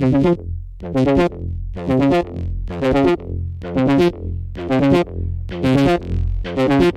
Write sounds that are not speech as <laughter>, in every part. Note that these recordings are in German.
So, Haustime,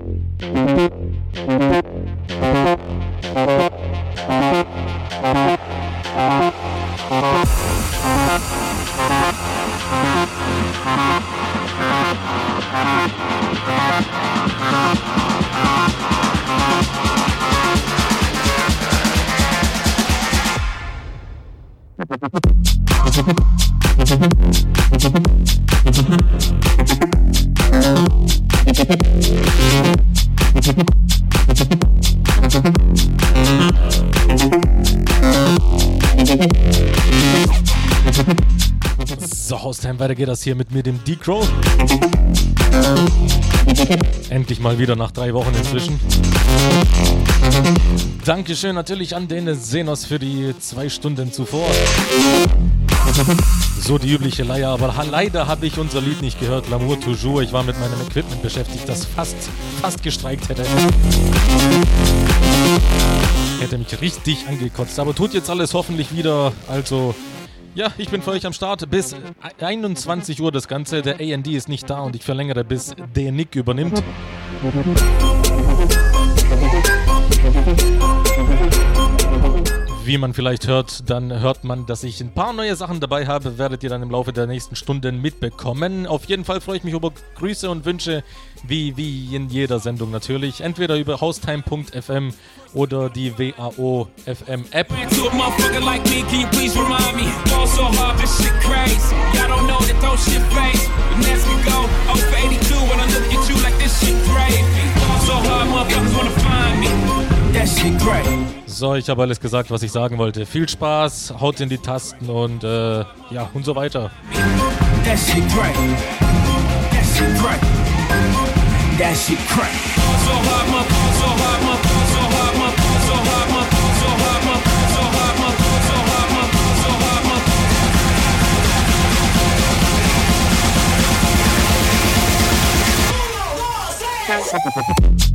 weiter geht das hier mit mir, dem D-Crow. Endlich mal wieder nach drei Wochen inzwischen. Dankeschön natürlich an den Senos für die zwei Stunden zuvor. So die übliche Leier, aber leider habe ich unser Lied nicht gehört, L'amour toujours. Ich war mit meinem Equipment beschäftigt, das fast, fast gestreikt hätte. Hätte mich richtig angekotzt, aber tut jetzt alles hoffentlich wieder. Also ja, ich bin für euch am Start bis 21 Uhr das Ganze. Der AND ist nicht da und ich verlängere bis der Nick übernimmt. Wie man vielleicht hört, dann hört man, dass ich ein paar neue Sachen dabei habe. Werdet ihr dann im Laufe der nächsten Stunden mitbekommen. Auf jeden Fall freue ich mich über Grüße und Wünsche, wie, wie in jeder Sendung natürlich. Entweder über haustime.fm oder die WAO FM App. So, ich habe alles gesagt, was ich sagen wollte. Viel Spaß, haut in die Tasten und äh, ja, und so weiter. That shit great. That shit great. That shit great. So hard, my, so hard, my, so hard, my, so hard, my, so hard, my, so hard, my, so hard, my, so hard, my.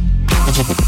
Senos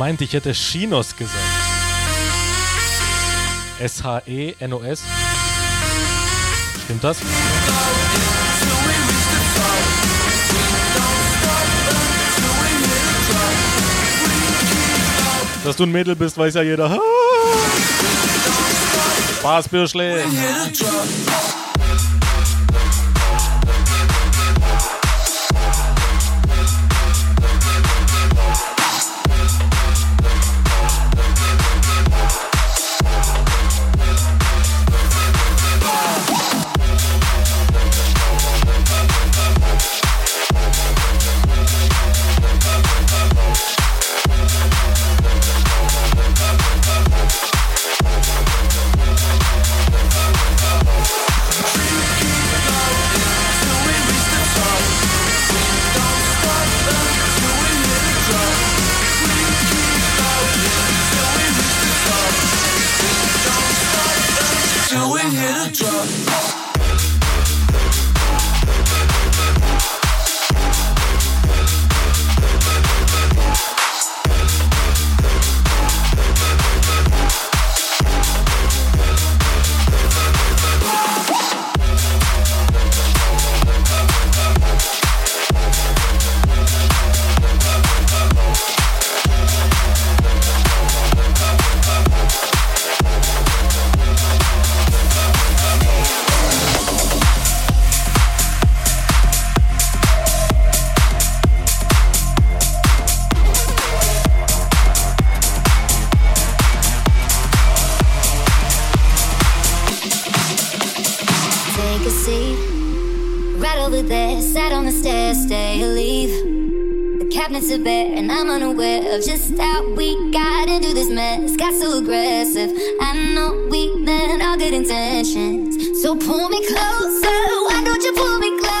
meint, ich hätte Chinos gesagt. S-H-E-N-O-S. Stimmt das? Dass du ein Mädel bist, weiß ja jeder. Spaß, Birschle. of just how we got into this mess. Got so aggressive. I know we meant all good intentions. So pull me closer. Why don't you pull me closer?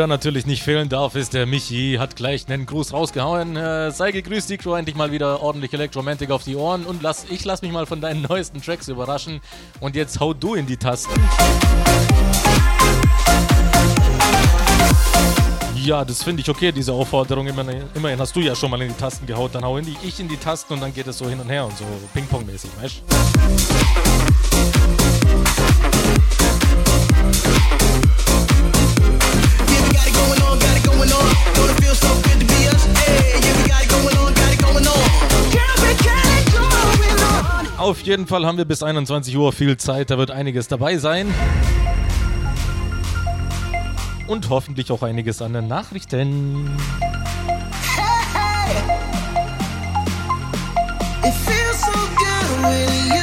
Wer natürlich nicht fehlen darf, ist der Michi. Hat gleich einen Gruß rausgehauen. Äh, sei gegrüßt, die Crew. Endlich mal wieder ordentlich Elektromantik auf die Ohren. Und lass, ich lass mich mal von deinen neuesten Tracks überraschen. Und jetzt hau du in die Tasten. Ja, das finde ich okay, diese Aufforderung. Immerhin, immerhin, hast du ja schon mal in die Tasten gehaut. Dann hau in die, ich in die Tasten und dann geht es so hin und her und so Ping-Pong-mäßig, weißt Auf jeden Fall haben wir bis 21 Uhr viel Zeit, da wird einiges dabei sein. Und hoffentlich auch einiges an den Nachrichten. Hey, hey. It feels so good with you.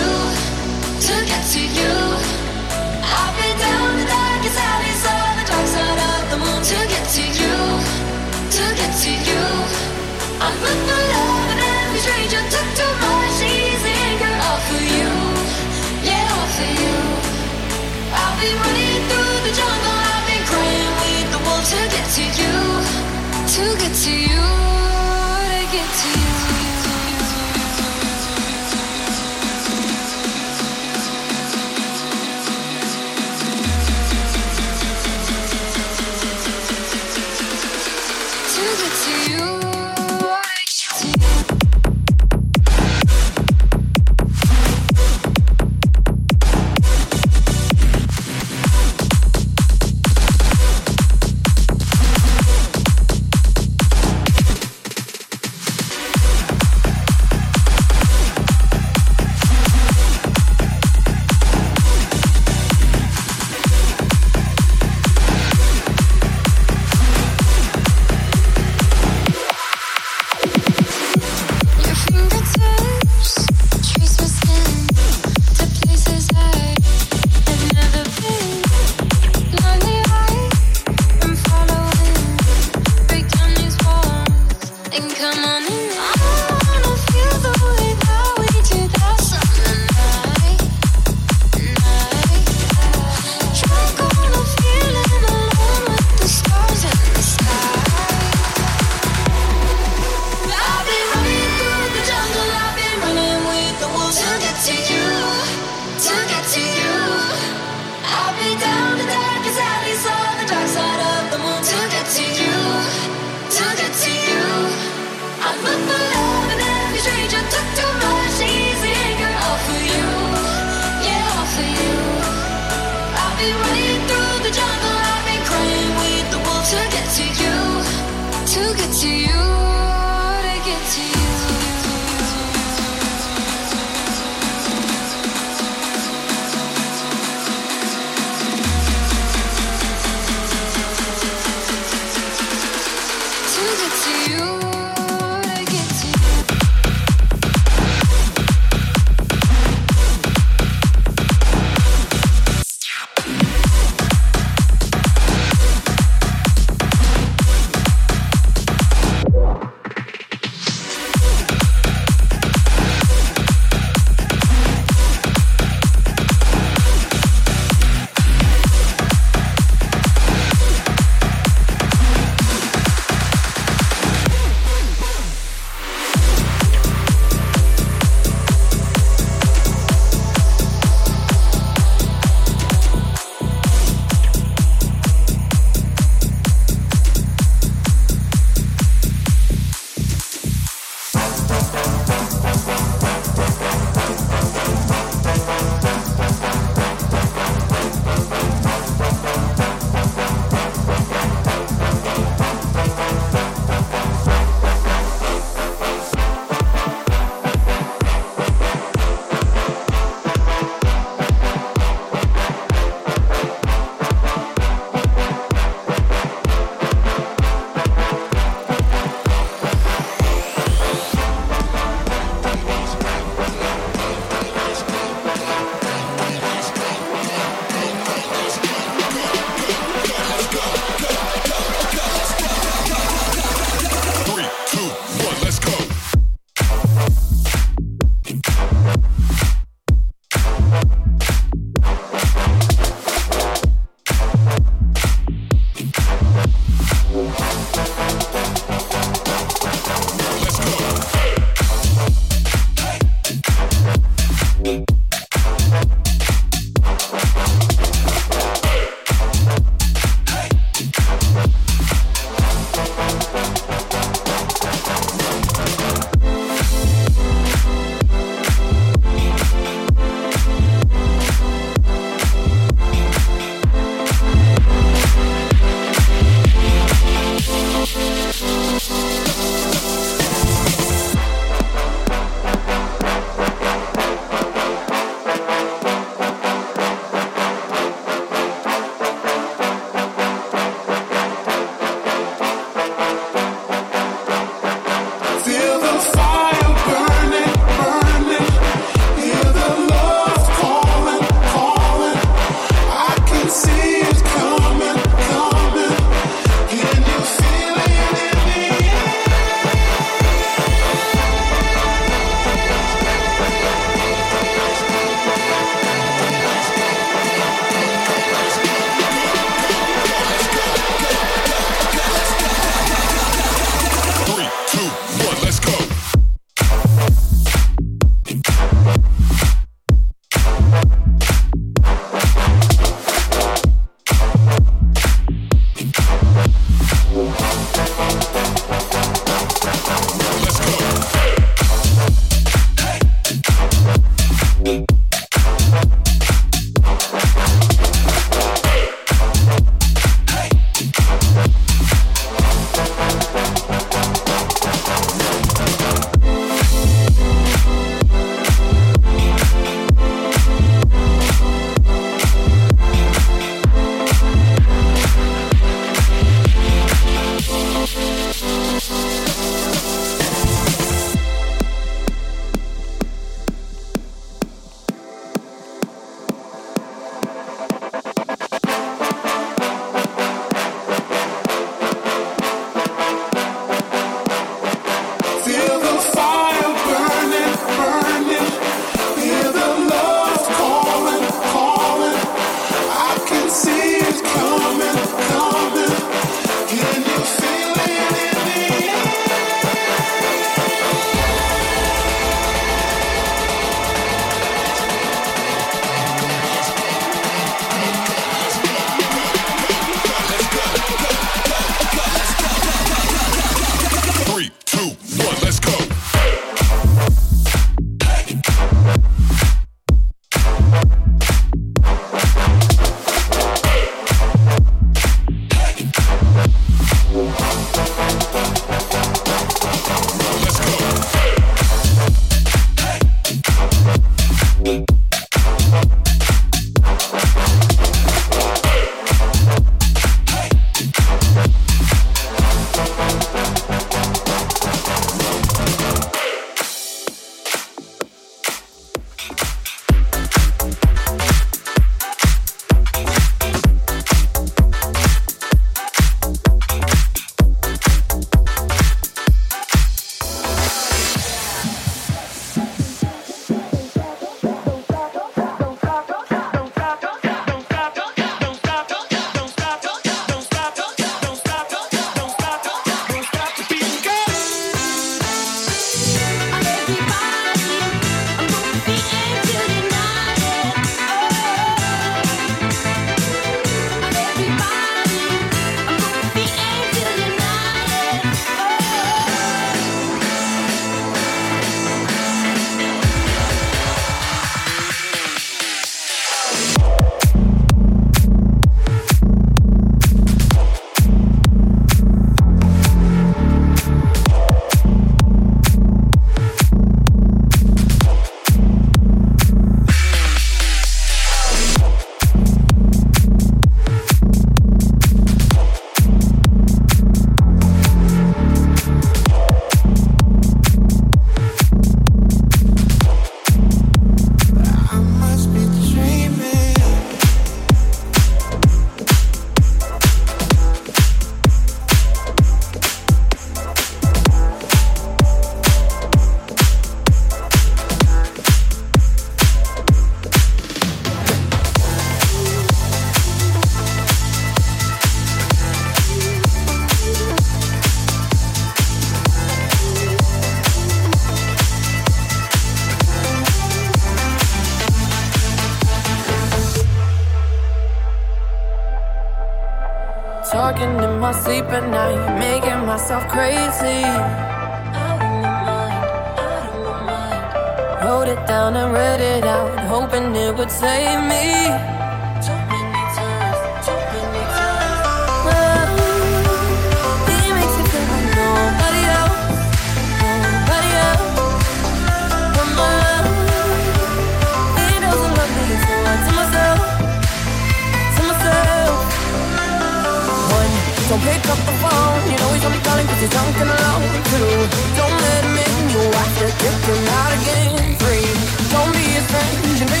morning cause you're drunk and alone too. Don't let him in, you'll have to kick him out again. Free, don't be a stranger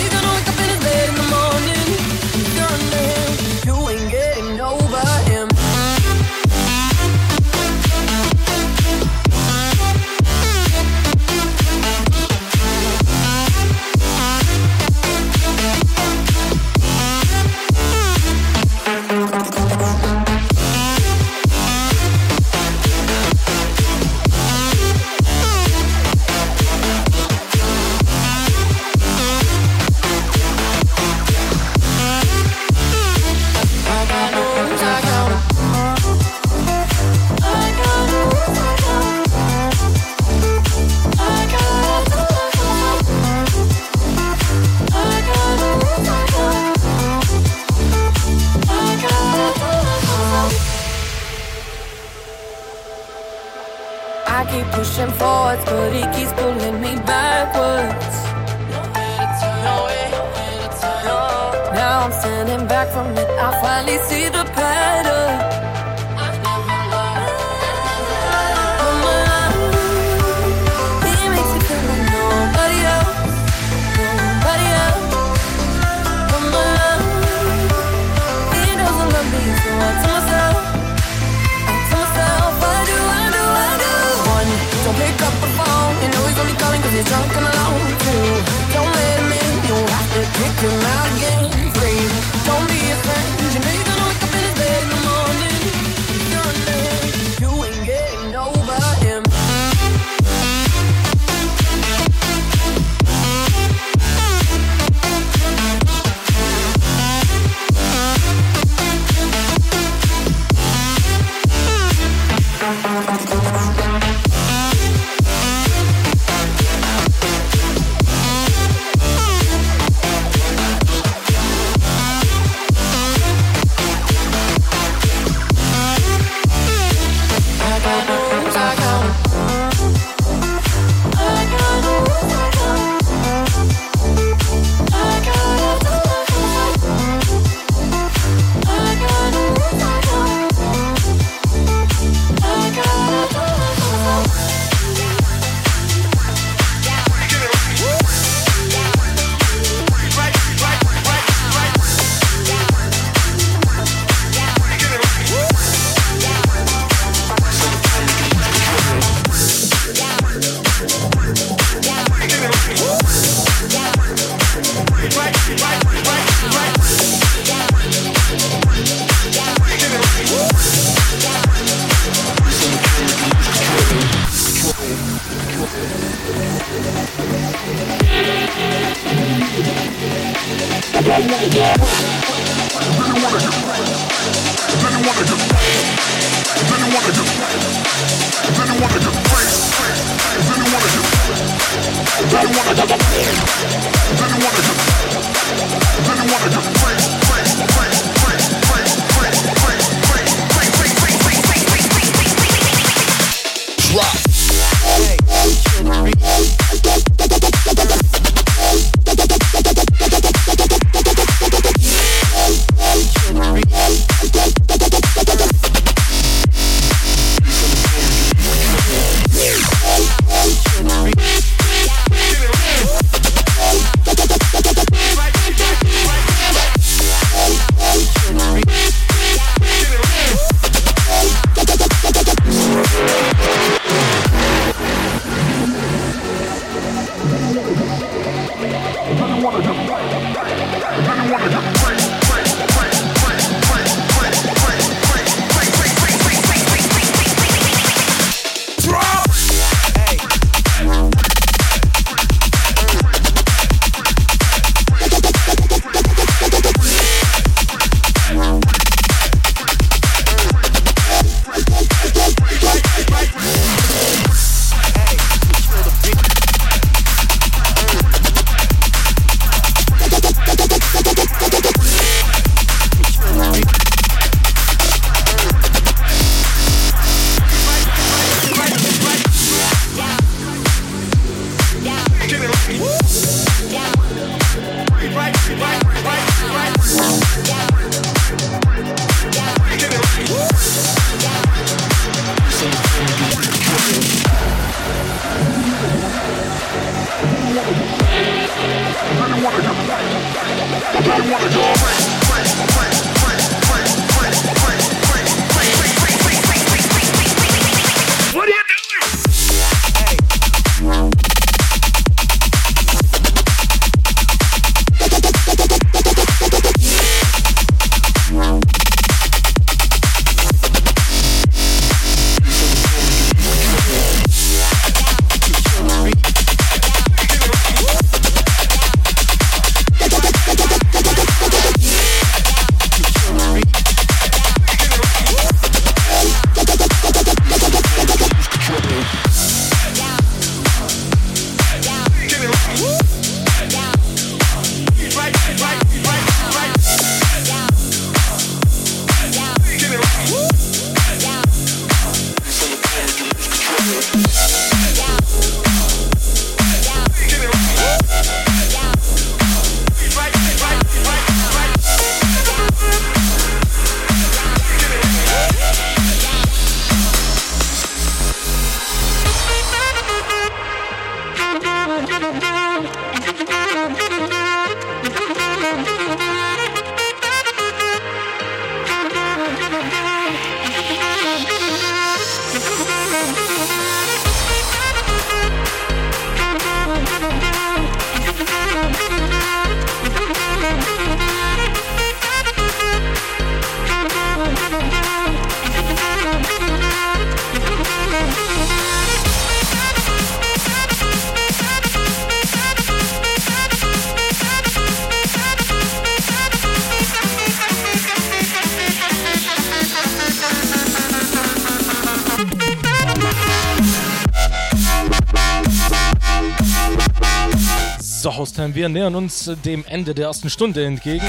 wir nähern uns dem Ende der ersten Stunde entgegen.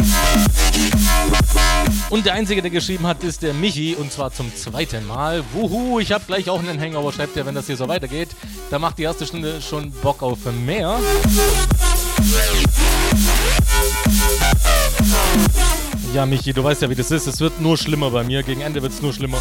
Und der Einzige, der geschrieben hat, ist der Michi und zwar zum zweiten Mal. Wuhu, ich habe gleich auch einen Hangover, schreibt er, wenn das hier so weitergeht. Da macht die erste Stunde schon Bock auf mehr. Ja, Michi, du weißt ja, wie das ist. Es wird nur schlimmer bei mir. Gegen Ende wird es nur schlimmer.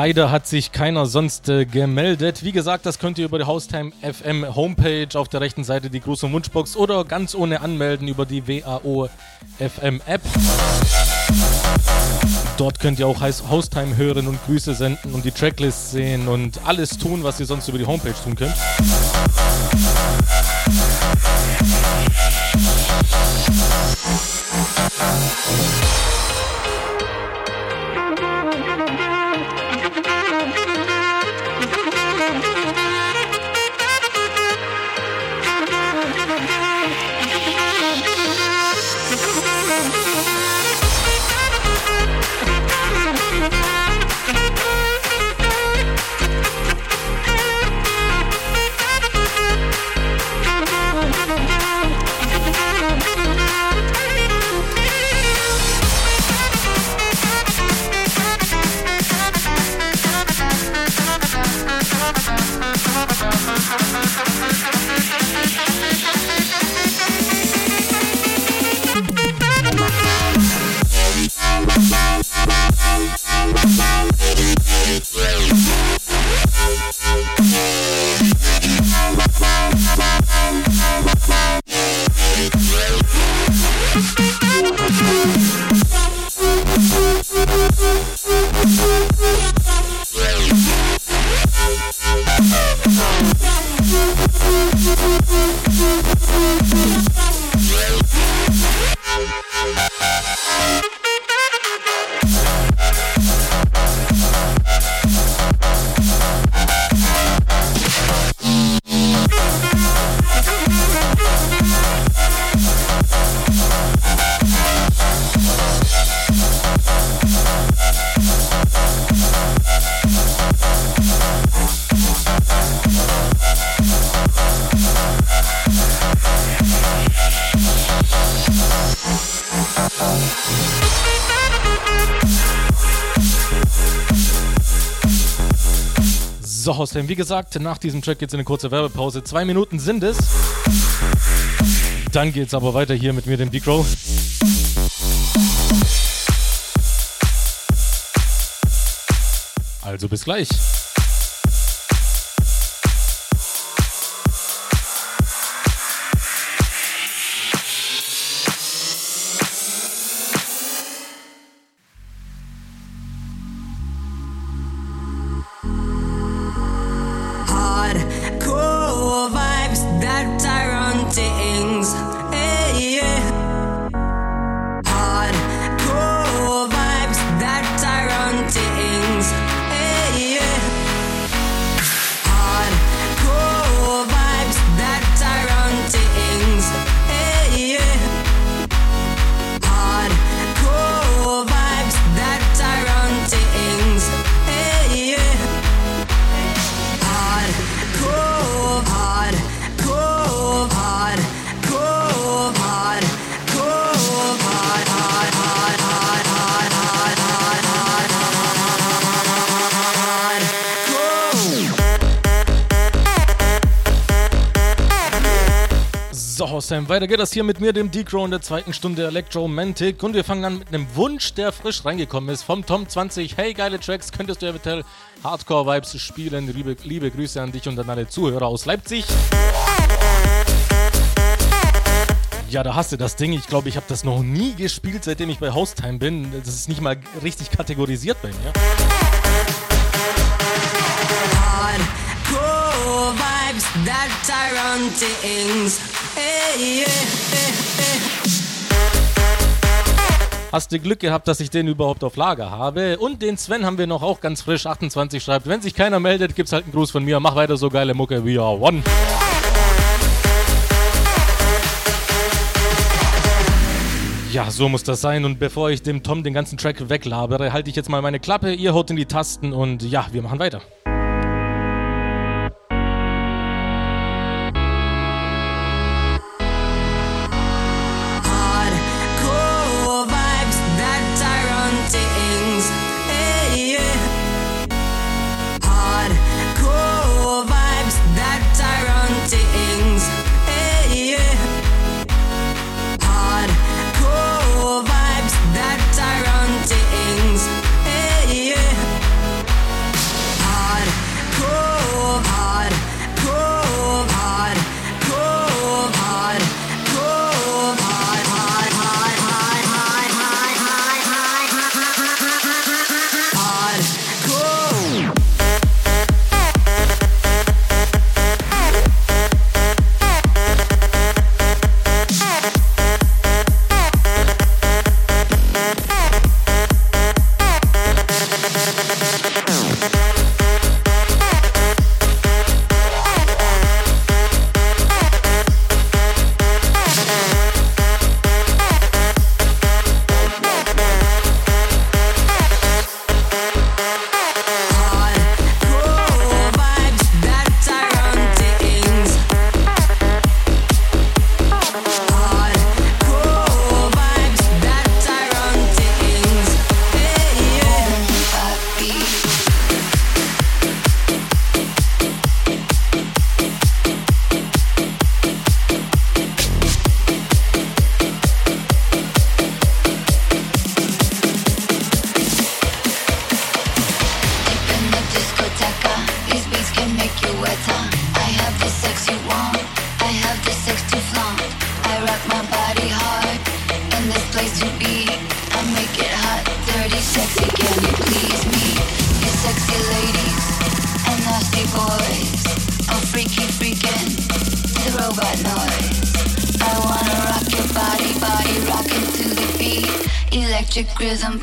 Leider hat sich keiner sonst äh, gemeldet. Wie gesagt, das könnt ihr über die Haustime FM Homepage auf der rechten Seite die und Wunschbox oder ganz ohne Anmelden über die WAO FM App. Dort könnt ihr auch Haustime hören und Grüße senden und die Tracklist sehen und alles tun, was ihr sonst über die Homepage tun könnt. Hostheim. Wie gesagt, nach diesem Track geht es in eine kurze Werbepause. Zwei Minuten sind es. Dann geht es aber weiter hier mit mir, dem Big Row. Also bis gleich. Sam. Weiter geht das hier mit mir, dem Decro in der zweiten Stunde Electromantic. Und wir fangen an mit einem Wunsch, der frisch reingekommen ist. Vom Tom20. Hey, geile Tracks, könntest du eventuell Hardcore-Vibes spielen? Liebe, liebe Grüße an dich und an alle Zuhörer aus Leipzig. Ja, da hast du das Ding. Ich glaube, ich habe das noch nie gespielt, seitdem ich bei Haustime bin. Das ist nicht mal richtig kategorisiert bei mir. Hardcore vibes, that tyrant things. Hast du Glück gehabt, dass ich den überhaupt auf Lager habe. Und den Sven haben wir noch auch ganz frisch. 28 schreibt, wenn sich keiner meldet, gibt's halt einen Gruß von mir. Mach weiter so geile Mucke. We are one. Ja, so muss das sein. Und bevor ich dem Tom den ganzen Track weglabere, halte ich jetzt mal meine Klappe, ihr haut in die Tasten und ja, wir machen weiter.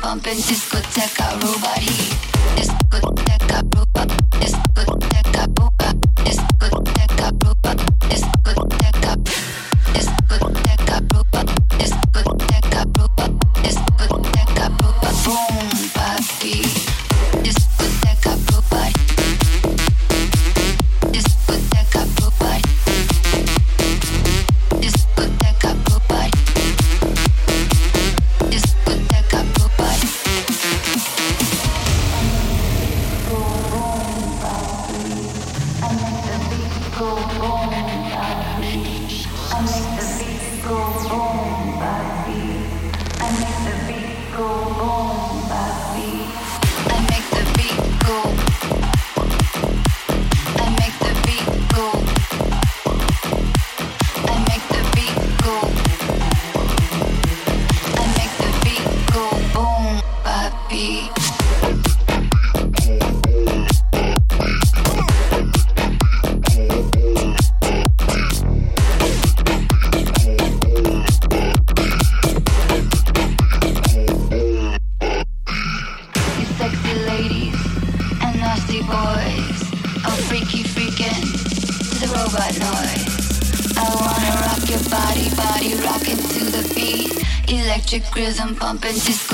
Bumping. rhythm pumping. Just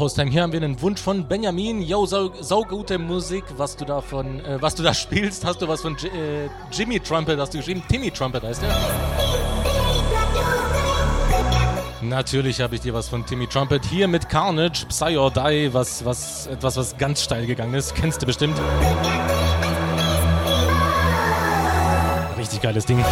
Haustime. Hier haben wir einen Wunsch von Benjamin. Yo, sau, sau gute Musik. Was du da äh, was du da <laughs> spielst, hast du was von J äh, Jimmy Trumpet, hast du geschrieben? Timmy Trumpet heißt der. Natürlich habe ich dir was von Timmy Trumpet. Hier mit Carnage, Psy or Die, was, was, etwas, was ganz steil gegangen ist. Kennst du bestimmt. Richtig geiles Ding.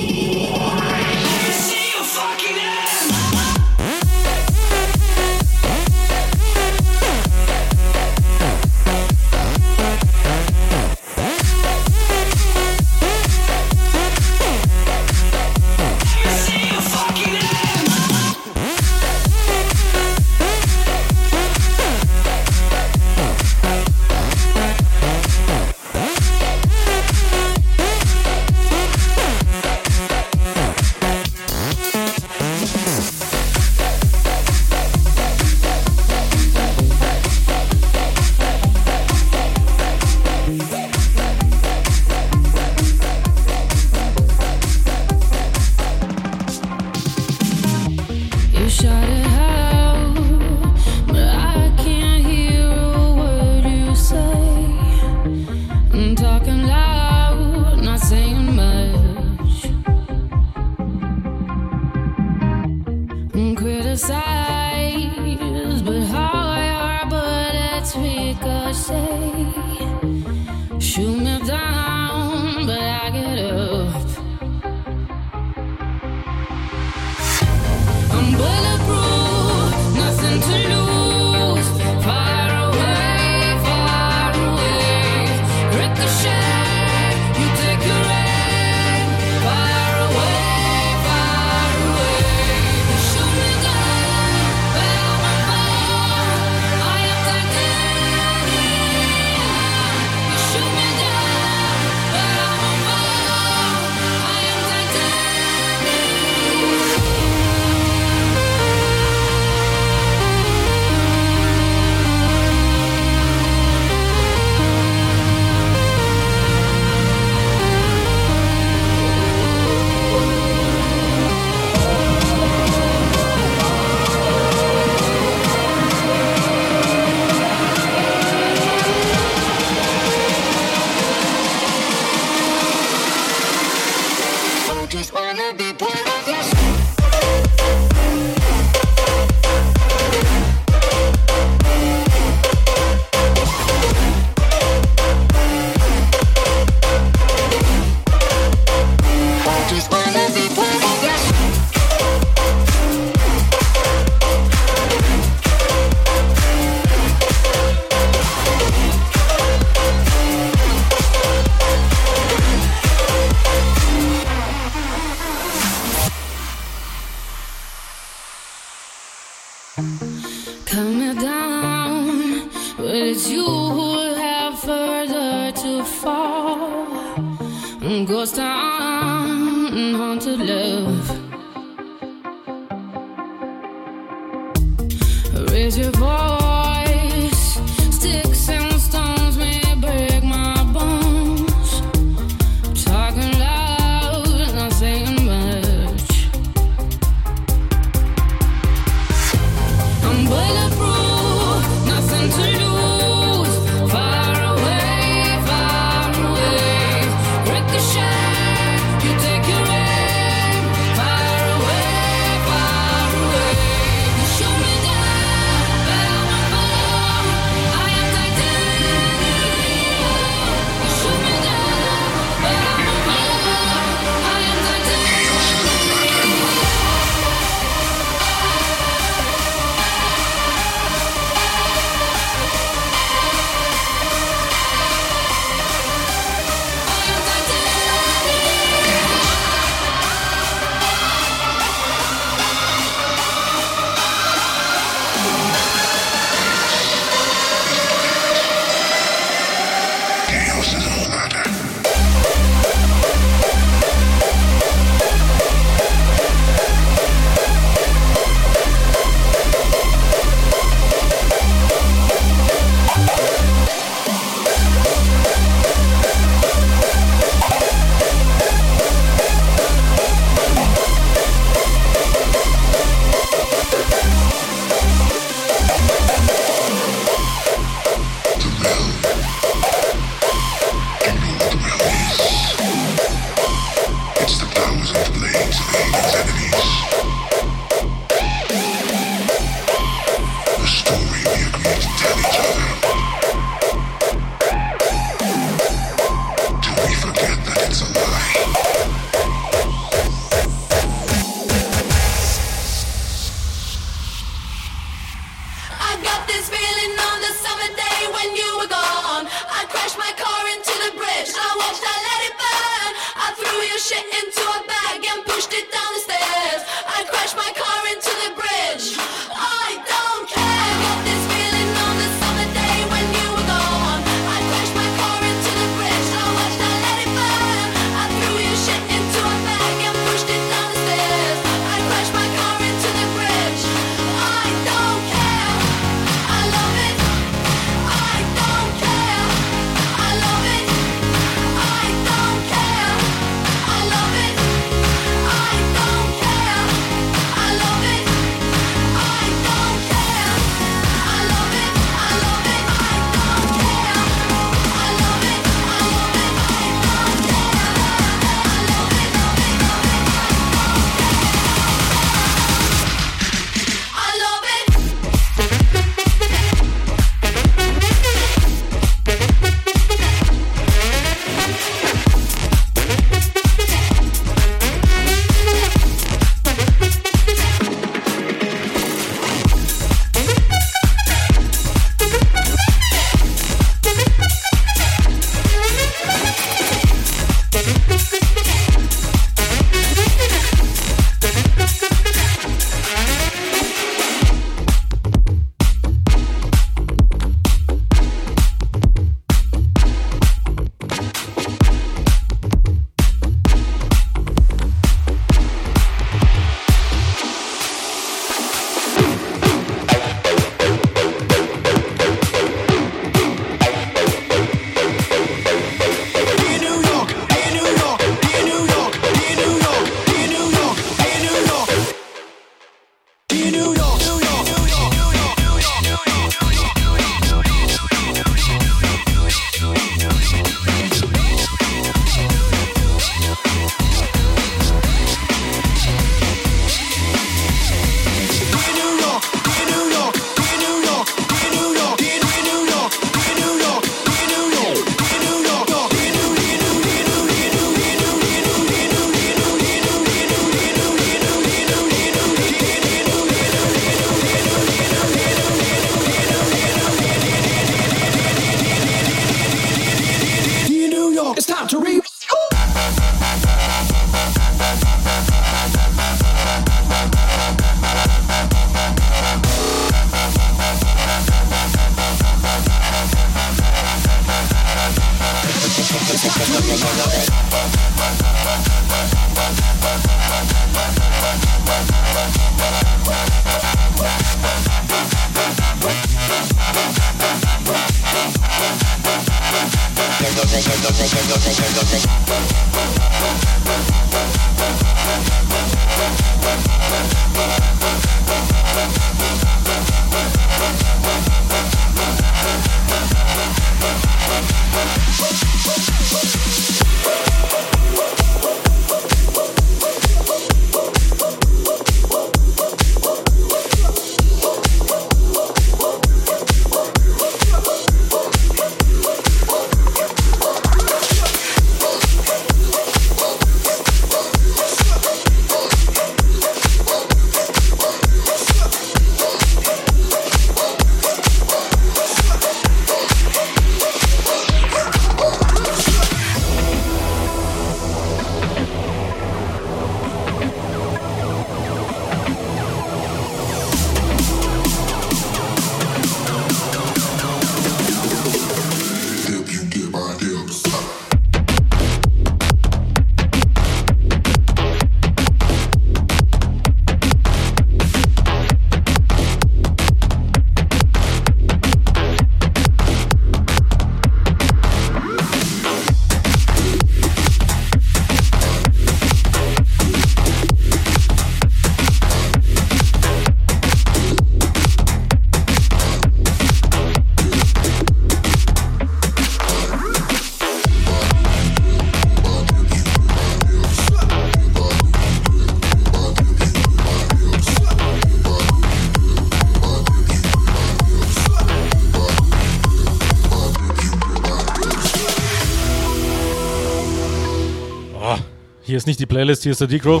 Hier ist nicht die Playlist, hier ist der Decro.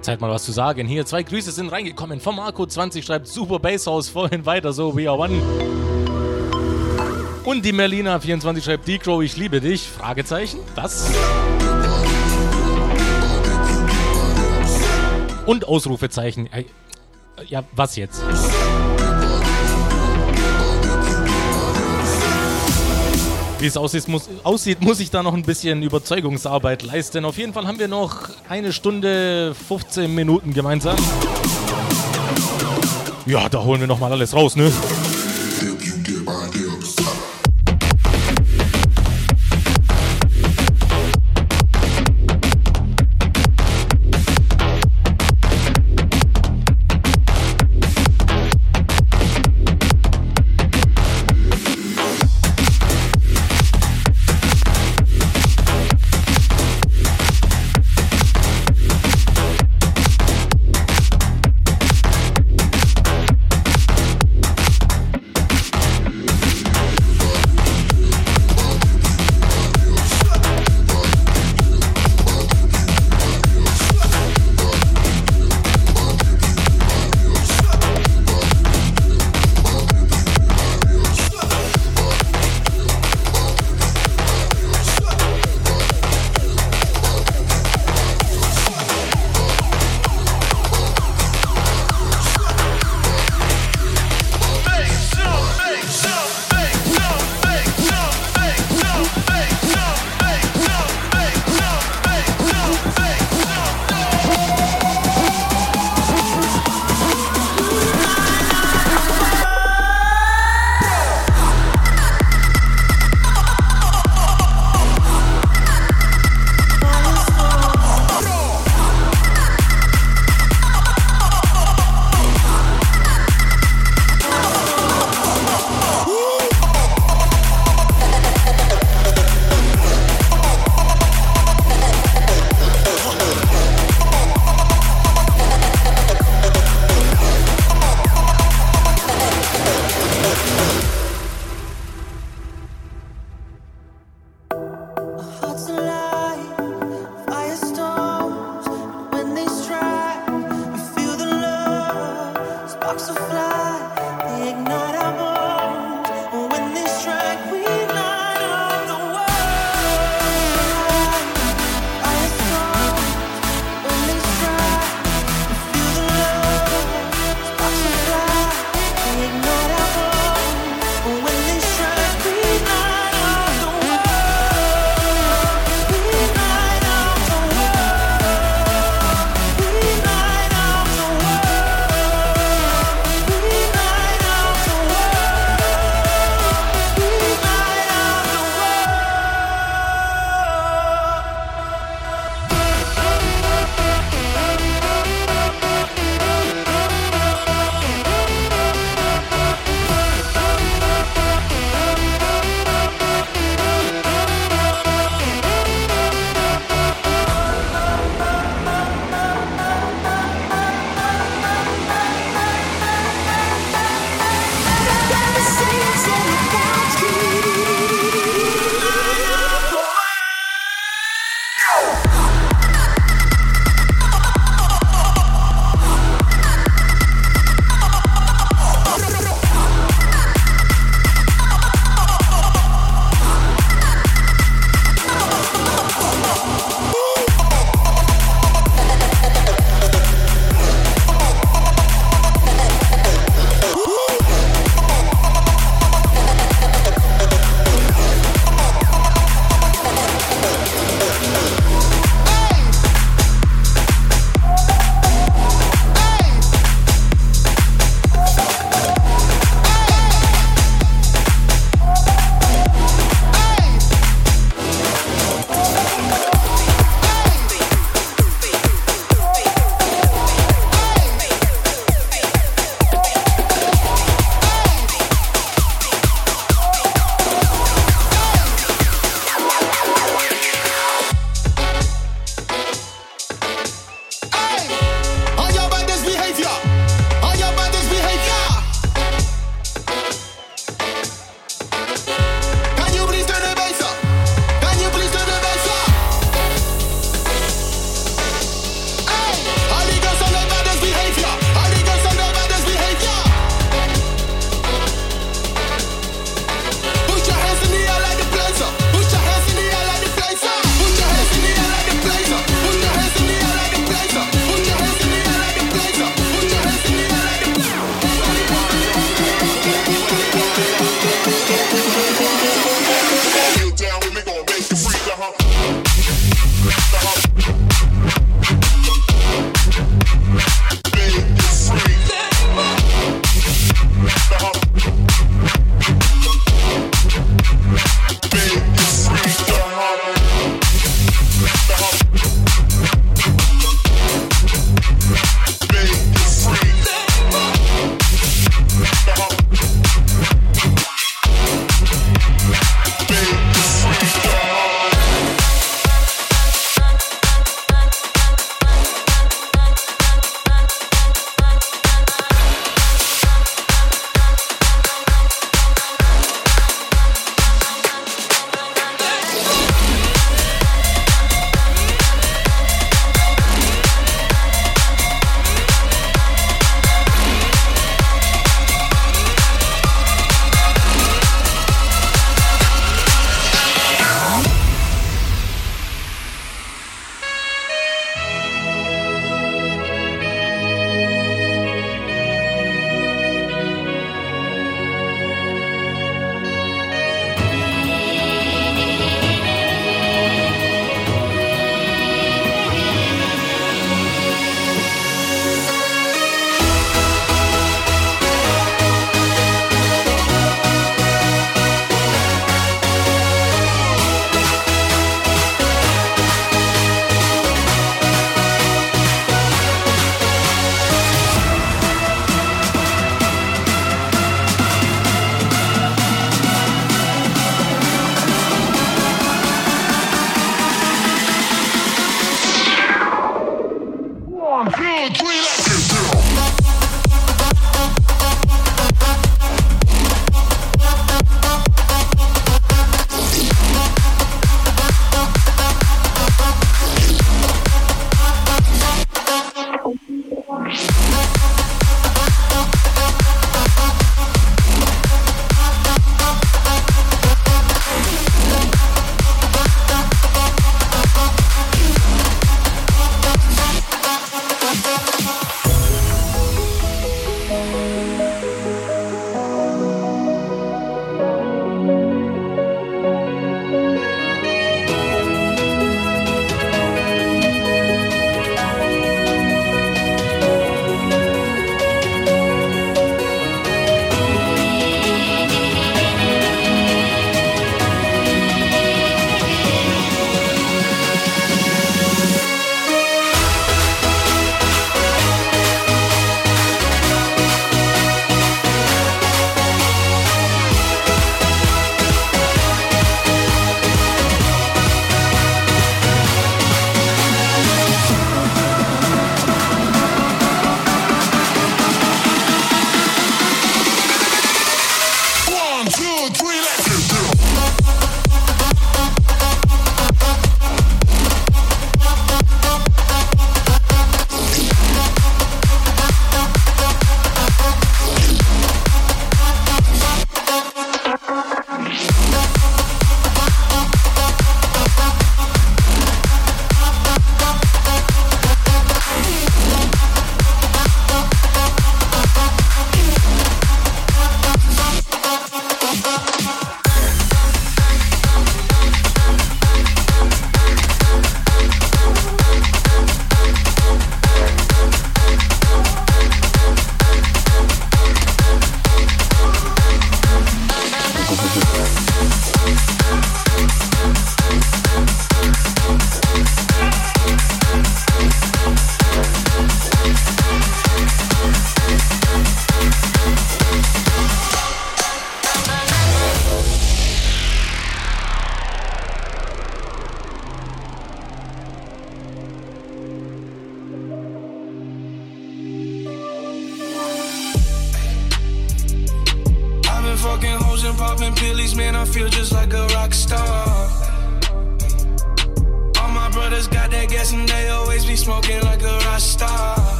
Zeit mal was zu sagen. Hier, zwei Grüße sind reingekommen. Von Marco20 schreibt Super Basshaus vorhin weiter so, we are one. Und die Merlina24 schreibt Decro, ich liebe dich. Fragezeichen. Das. Und Ausrufezeichen. Äh, ja, was jetzt? Wie es aussieht muss, aussieht, muss ich da noch ein bisschen Überzeugungsarbeit leisten. Auf jeden Fall haben wir noch eine Stunde 15 Minuten gemeinsam. Ja, da holen wir noch mal alles raus, ne?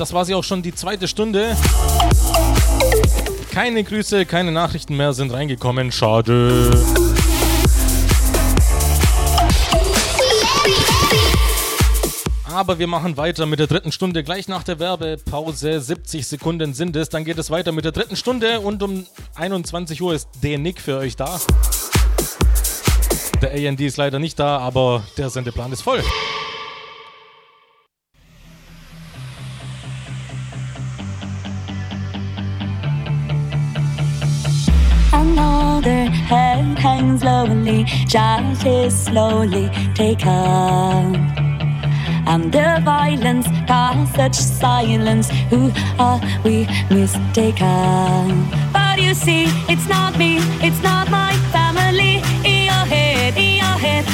Das war sie auch schon die zweite Stunde. Keine Grüße, keine Nachrichten mehr sind reingekommen. Schade. Aber wir machen weiter mit der dritten Stunde gleich nach der Werbepause. 70 Sekunden sind es. Dann geht es weiter mit der dritten Stunde und um 21 Uhr ist der Nick für euch da. Der AND ist leider nicht da, aber der Sendeplan ist voll. Head hangs lonely, just is slowly taken and the violence cause such silence. Who are we mistaken? But you see, it's not me, it's not my family. In your head, in your head,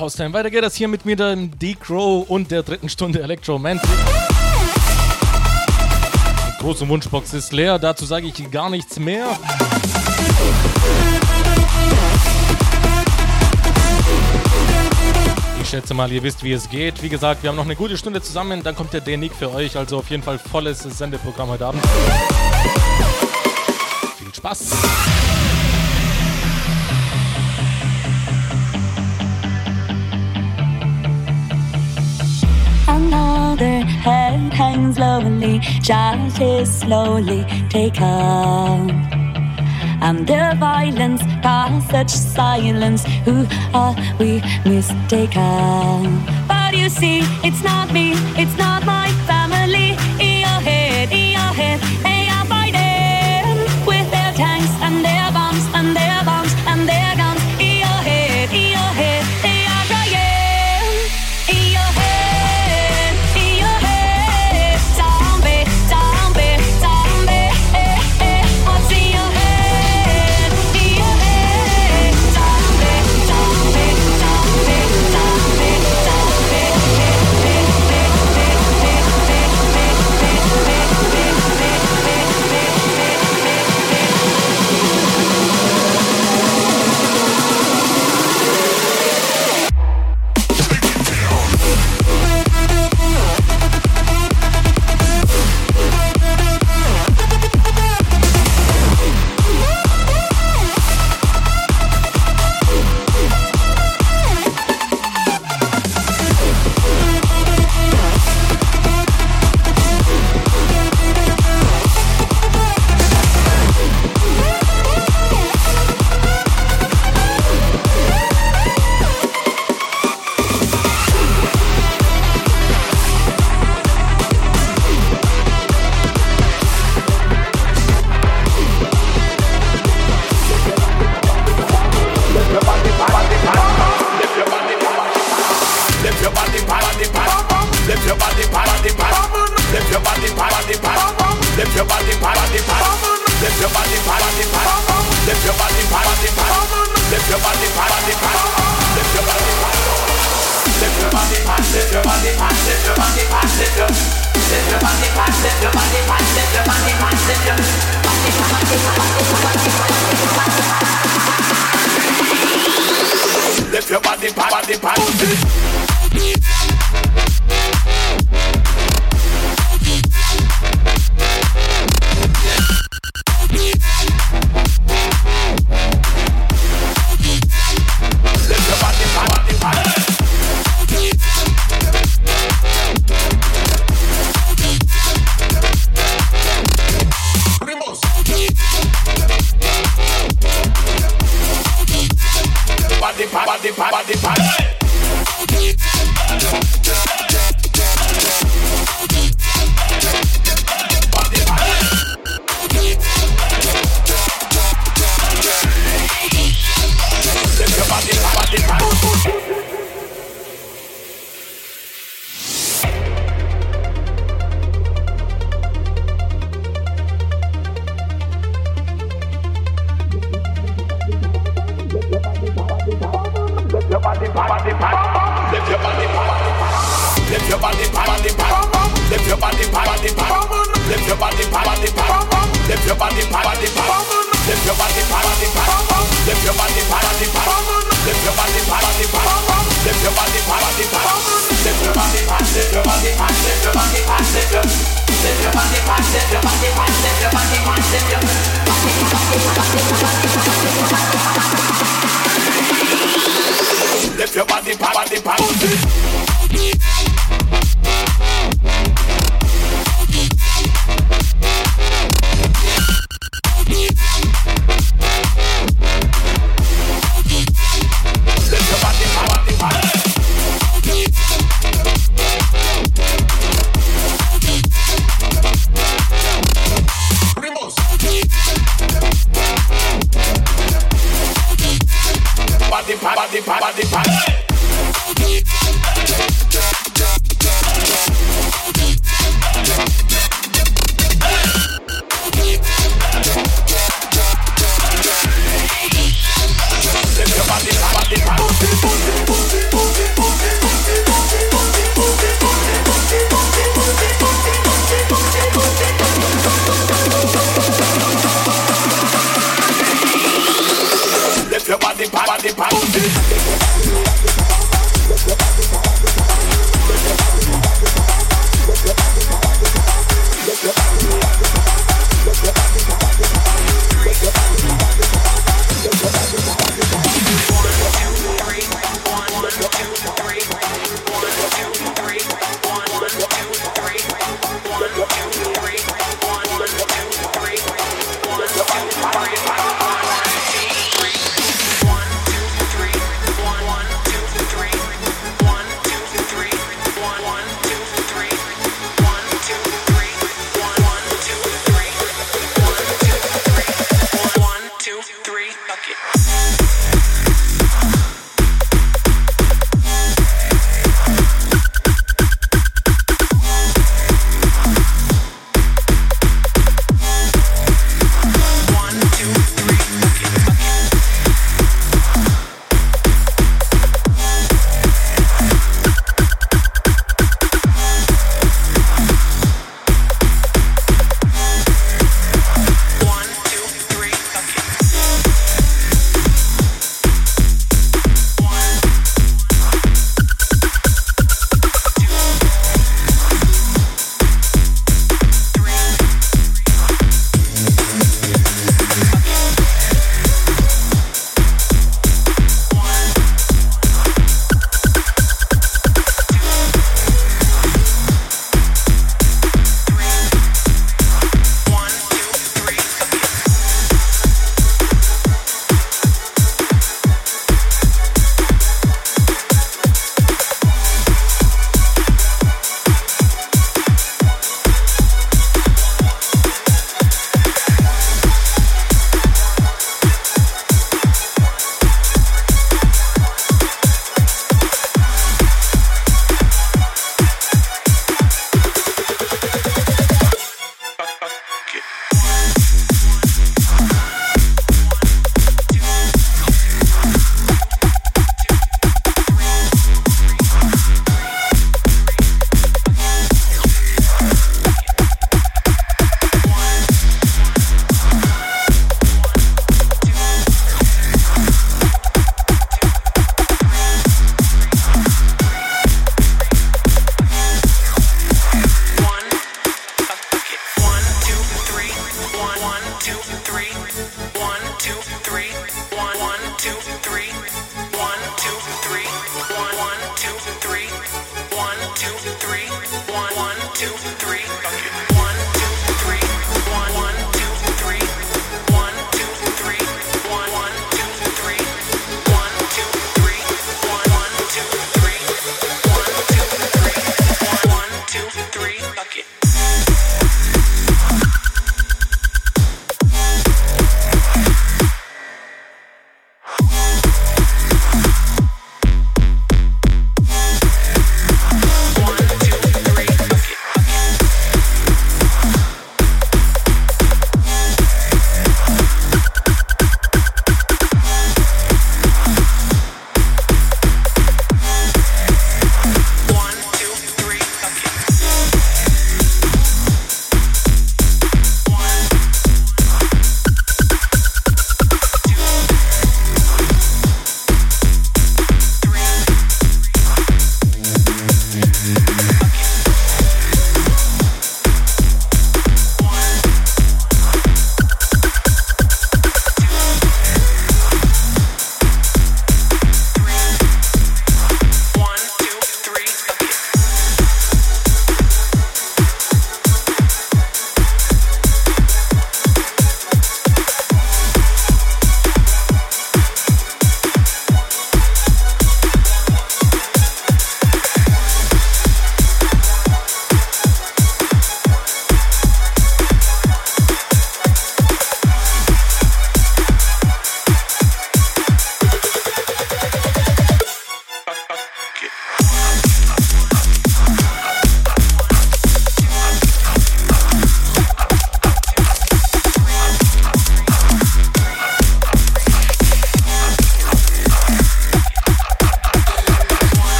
Haustime, weiter geht das hier mit mir, dem D-Crow und der dritten Stunde Electromantic. Die große Wunschbox ist leer, dazu sage ich gar nichts mehr. Ich schätze mal, ihr wisst, wie es geht. Wie gesagt, wir haben noch eine gute Stunde zusammen, dann kommt der D-Nick für euch, also auf jeden Fall volles Sendeprogramm heute Abend. Viel Spaß! Another head hangs just is slowly taken. And the violence such silence. Who are we mistaken? But you see, it's not me, it's not my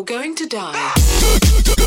you're going to die.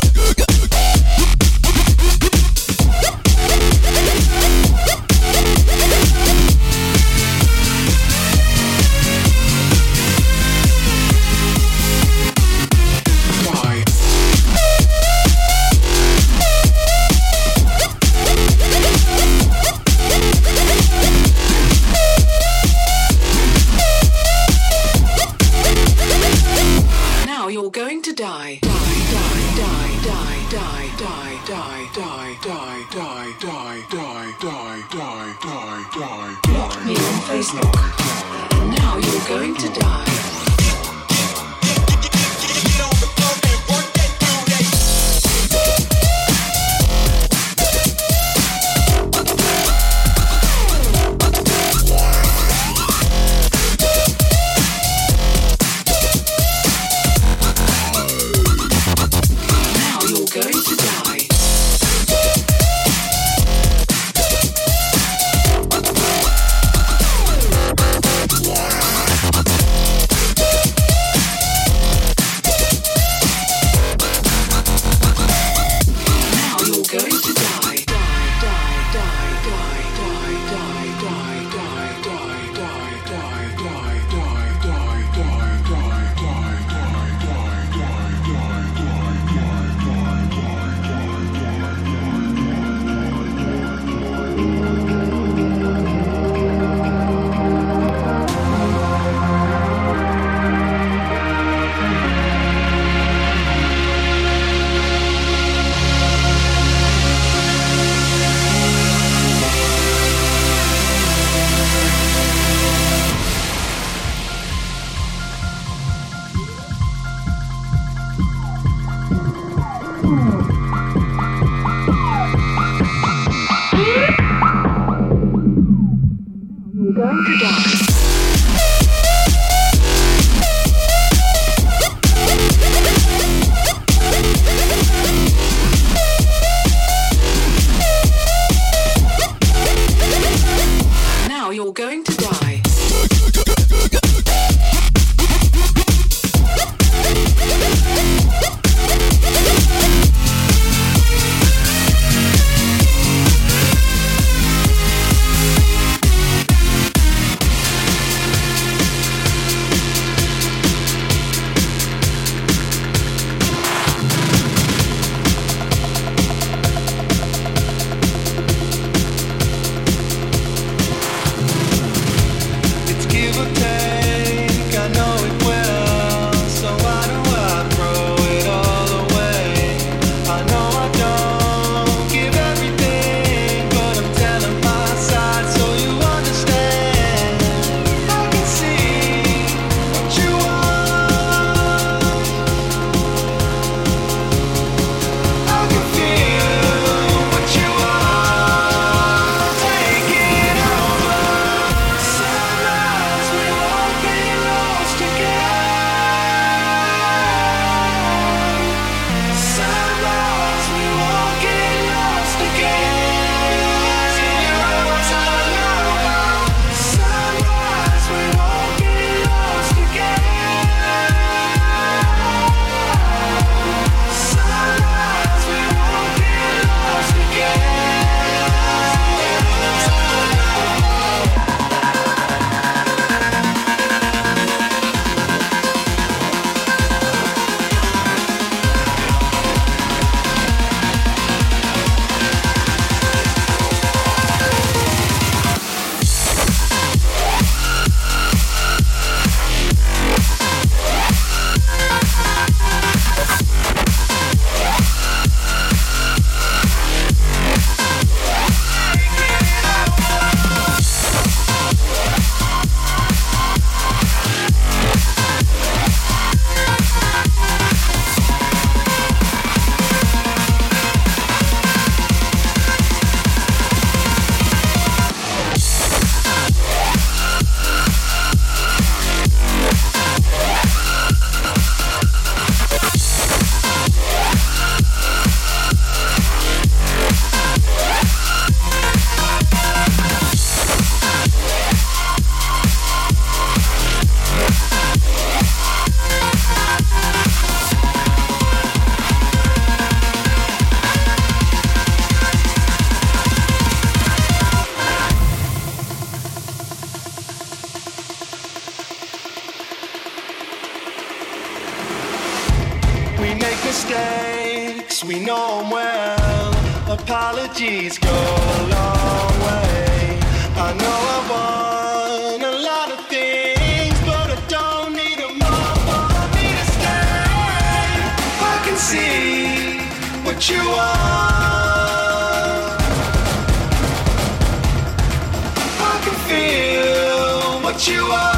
What you are. I can feel what you are.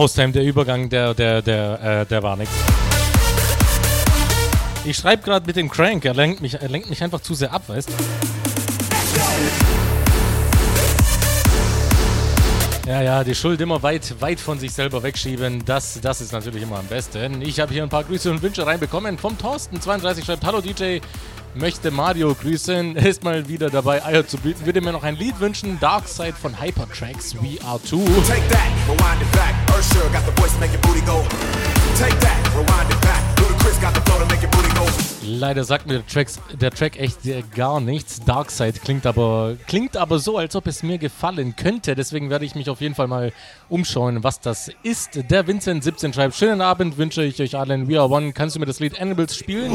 Haustime, der Übergang, der, der, der, äh, der war nix. Ich schreibe gerade mit dem Crank, er lenkt, mich, er lenkt mich einfach zu sehr ab, weißt Ja, ja, die Schuld immer weit, weit von sich selber wegschieben, das, das ist natürlich immer am besten. Ich habe hier ein paar Grüße und Wünsche reinbekommen vom Thorsten32, schreibt Hallo DJ, möchte Mario grüßen, Er ist mal wieder dabei, Eier zu bieten, würde mir noch ein Lied wünschen, Dark Side von Hypertracks, We Are Two. Take that, rewind it back. Ursher got the voice to make your booty go. Take that, rewind it back. Ludacris got the flow to make your booty go. Leider sagt mir der, Tracks, der Track echt gar nichts. Darkseid klingt aber, klingt aber so, als ob es mir gefallen könnte. Deswegen werde ich mich auf jeden Fall mal umschauen, was das ist. Der Vincent17 schreibt: Schönen Abend wünsche ich euch allen. We are one. Kannst du mir das Lied Animals spielen?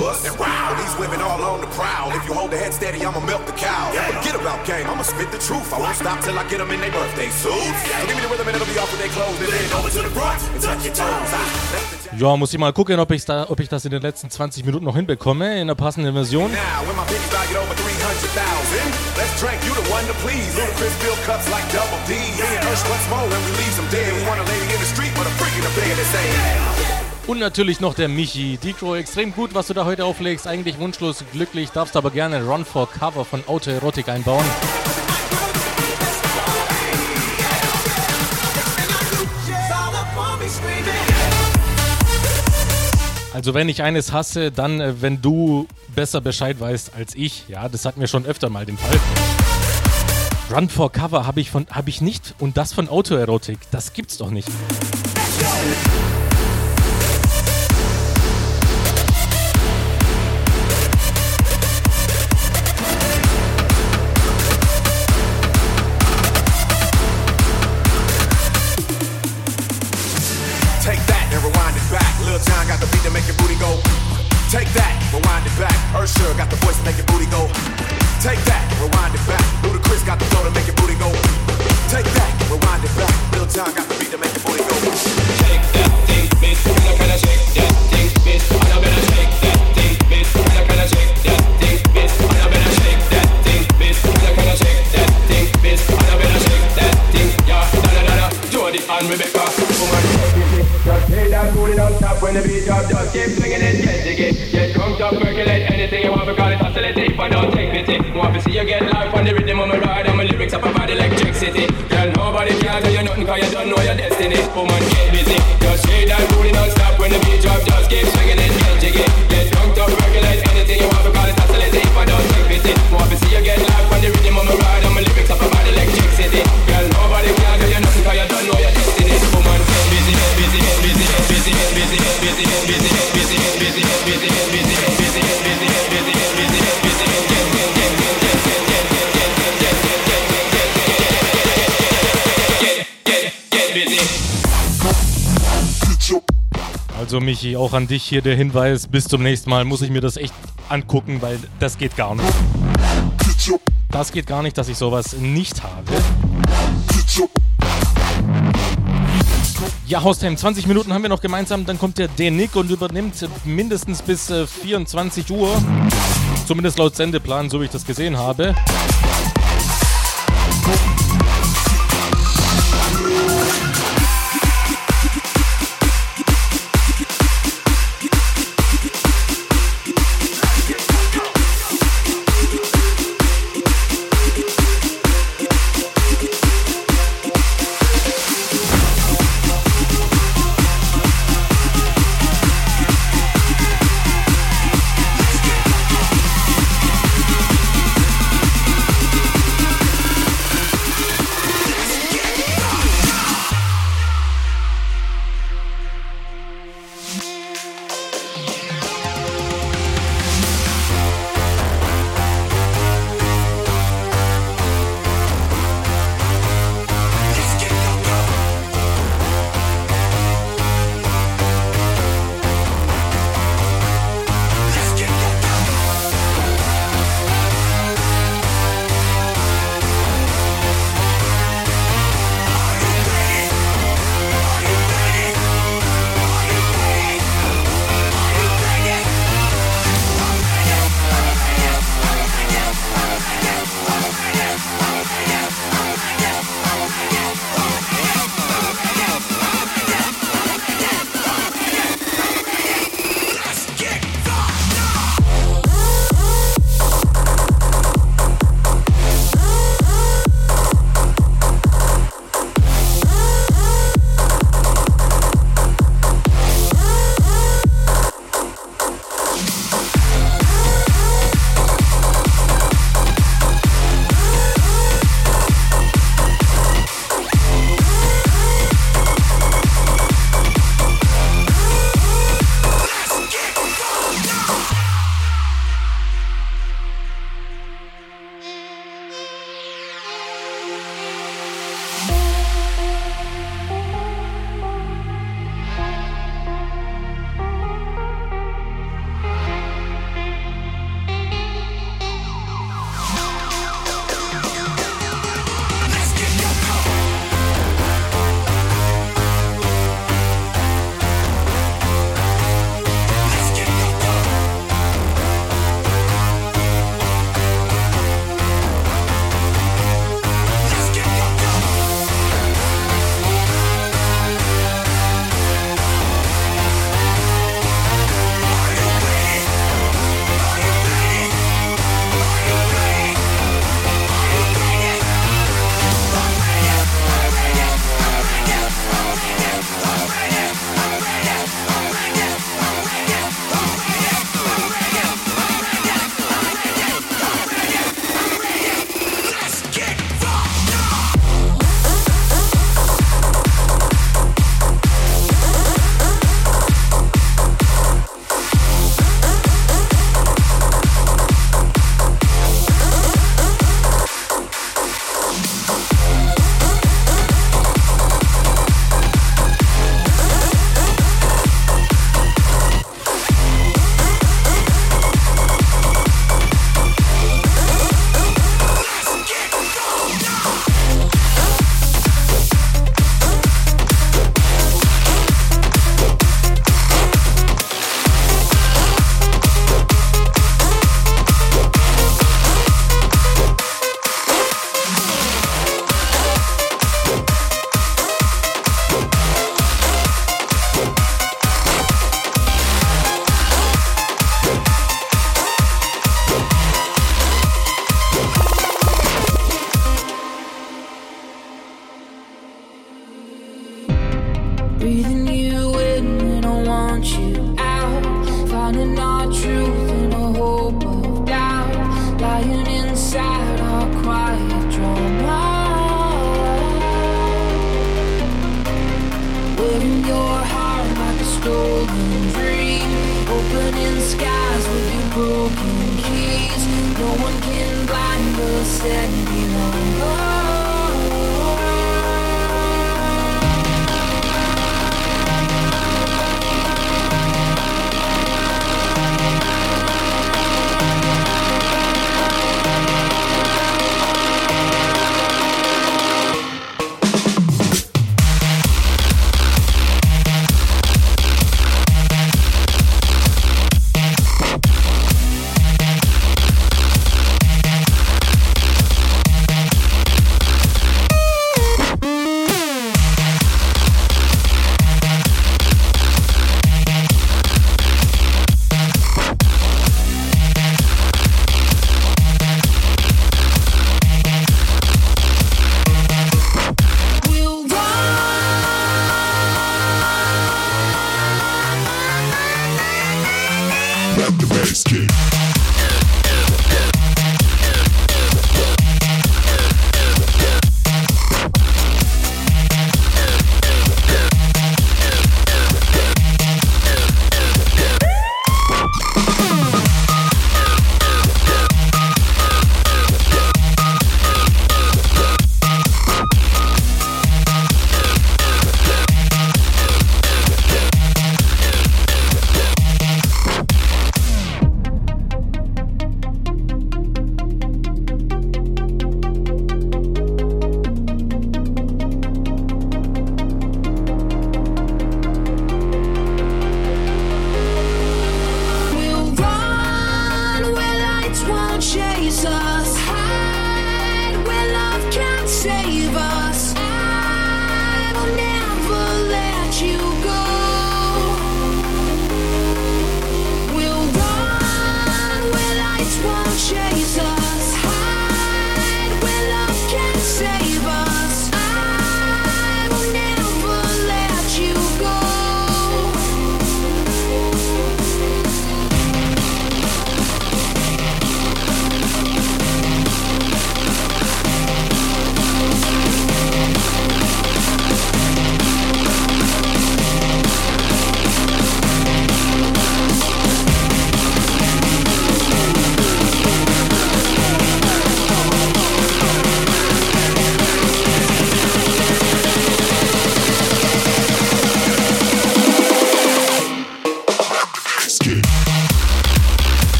Ja, muss ich mal gucken, ob da, ob ich das in den letzten 20 Minuten noch hinbekomme ne? In der passenden Version. Und natürlich noch der Michi. Dicro, extrem gut, was du da heute auflegst. Eigentlich wunschlos glücklich, darfst aber gerne Run for Cover von Autoerotik einbauen. Also wenn ich eines hasse, dann äh, wenn du besser Bescheid weißt als ich. Ja, das hatten wir schon öfter mal den Fall. Run for Cover habe ich von habe ich nicht und das von Autoerotik. Das gibt's doch nicht. The beat to make your booty go. Take that, rewind it back. Ursher got the voice to make your booty go. Take that, rewind it back. Ludacris got the flow to make your booty go. Take that, rewind it back. Lil John got the beat to make your booty go. When the beat drop. Just keep swinging it, get jiggy, get drunk, up, percolate anything you want because it's oscillating. But don't take pity. Want to see you get life on the rhythm of my ride and my lyrics up about electricity. Girl, nobody can tell you nothing 'cause you don't know your destiny. Woman, get busy. Just shake that booty don't stop when the beat drop. Just keep swinging Also Michi, auch an dich hier der Hinweis, bis zum nächsten Mal muss ich mir das echt angucken, weil das geht gar nicht. Das geht gar nicht, dass ich sowas nicht habe. Ja, Haustime, 20 Minuten haben wir noch gemeinsam, dann kommt der Nick und übernimmt mindestens bis äh, 24 Uhr. Zumindest laut Sendeplan, so wie ich das gesehen habe.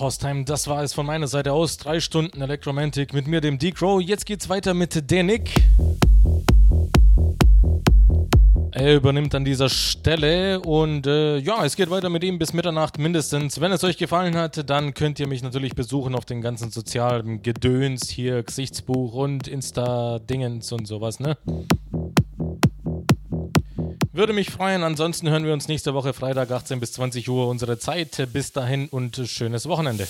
Haustime, das war es von meiner Seite aus. Drei Stunden Electromantic mit mir, dem D-Crow. Jetzt geht's weiter mit der Nick. Er übernimmt an dieser Stelle und äh, ja, es geht weiter mit ihm bis Mitternacht mindestens. Wenn es euch gefallen hat, dann könnt ihr mich natürlich besuchen auf den ganzen sozialen Gedöns hier, Gesichtsbuch und Insta-Dingens und sowas, ne? Würde mich freuen. Ansonsten hören wir uns nächste Woche Freitag 18 bis 20 Uhr unsere Zeit. Bis dahin und schönes Wochenende.